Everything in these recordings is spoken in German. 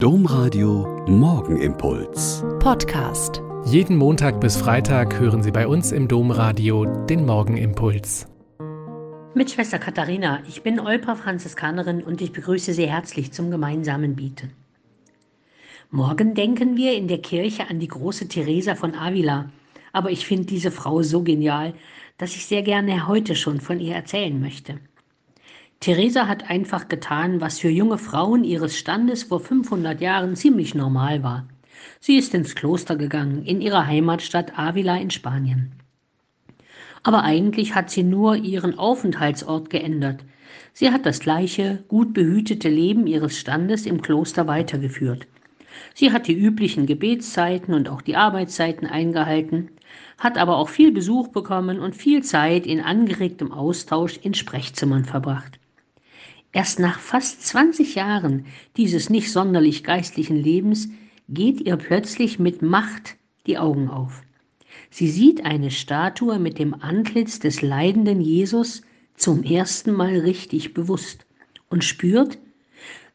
Domradio Morgenimpuls. Podcast. Jeden Montag bis Freitag hören Sie bei uns im Domradio den Morgenimpuls. Mit Schwester Katharina, ich bin Olpa Franziskanerin und ich begrüße Sie herzlich zum gemeinsamen Bieten. Morgen denken wir in der Kirche an die große Teresa von Avila, aber ich finde diese Frau so genial, dass ich sehr gerne heute schon von ihr erzählen möchte. Theresa hat einfach getan, was für junge Frauen ihres Standes vor 500 Jahren ziemlich normal war. Sie ist ins Kloster gegangen, in ihrer Heimatstadt Avila in Spanien. Aber eigentlich hat sie nur ihren Aufenthaltsort geändert. Sie hat das gleiche, gut behütete Leben ihres Standes im Kloster weitergeführt. Sie hat die üblichen Gebetszeiten und auch die Arbeitszeiten eingehalten, hat aber auch viel Besuch bekommen und viel Zeit in angeregtem Austausch in Sprechzimmern verbracht. Erst nach fast 20 Jahren dieses nicht sonderlich geistlichen Lebens geht ihr plötzlich mit Macht die Augen auf. Sie sieht eine Statue mit dem Antlitz des leidenden Jesus zum ersten Mal richtig bewusst und spürt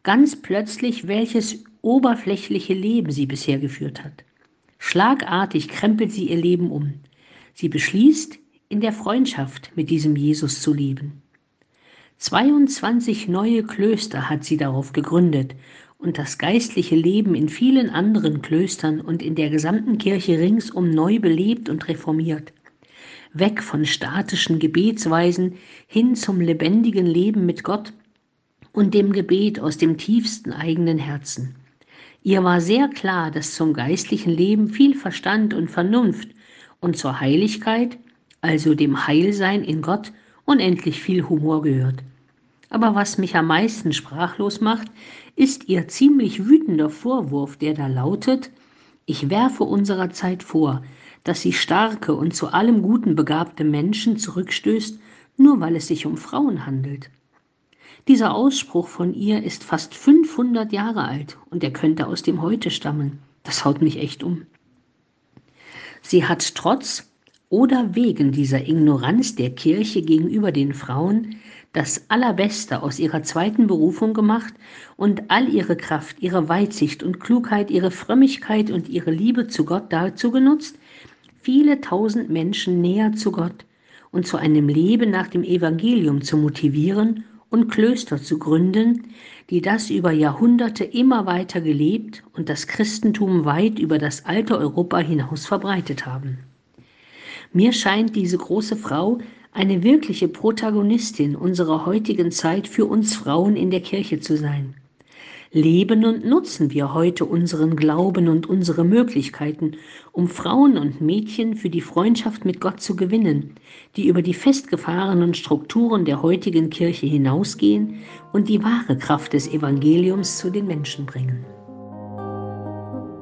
ganz plötzlich, welches oberflächliche Leben sie bisher geführt hat. Schlagartig krempelt sie ihr Leben um. Sie beschließt, in der Freundschaft mit diesem Jesus zu leben. 22 neue Klöster hat sie darauf gegründet und das geistliche Leben in vielen anderen Klöstern und in der gesamten Kirche ringsum neu belebt und reformiert. Weg von statischen Gebetsweisen hin zum lebendigen Leben mit Gott und dem Gebet aus dem tiefsten eigenen Herzen. Ihr war sehr klar, dass zum geistlichen Leben viel Verstand und Vernunft und zur Heiligkeit, also dem Heilsein in Gott, unendlich viel Humor gehört. Aber was mich am meisten sprachlos macht, ist ihr ziemlich wütender Vorwurf, der da lautet, ich werfe unserer Zeit vor, dass sie starke und zu allem Guten begabte Menschen zurückstößt, nur weil es sich um Frauen handelt. Dieser Ausspruch von ihr ist fast 500 Jahre alt und er könnte aus dem Heute stammen. Das haut mich echt um. Sie hat trotz oder wegen dieser Ignoranz der Kirche gegenüber den Frauen das Allerbeste aus ihrer zweiten Berufung gemacht und all ihre Kraft, ihre Weitsicht und Klugheit, ihre Frömmigkeit und ihre Liebe zu Gott dazu genutzt, viele tausend Menschen näher zu Gott und zu einem Leben nach dem Evangelium zu motivieren und Klöster zu gründen, die das über Jahrhunderte immer weiter gelebt und das Christentum weit über das alte Europa hinaus verbreitet haben. Mir scheint diese große Frau eine wirkliche Protagonistin unserer heutigen Zeit für uns Frauen in der Kirche zu sein. Leben und nutzen wir heute unseren Glauben und unsere Möglichkeiten, um Frauen und Mädchen für die Freundschaft mit Gott zu gewinnen, die über die festgefahrenen Strukturen der heutigen Kirche hinausgehen und die wahre Kraft des Evangeliums zu den Menschen bringen.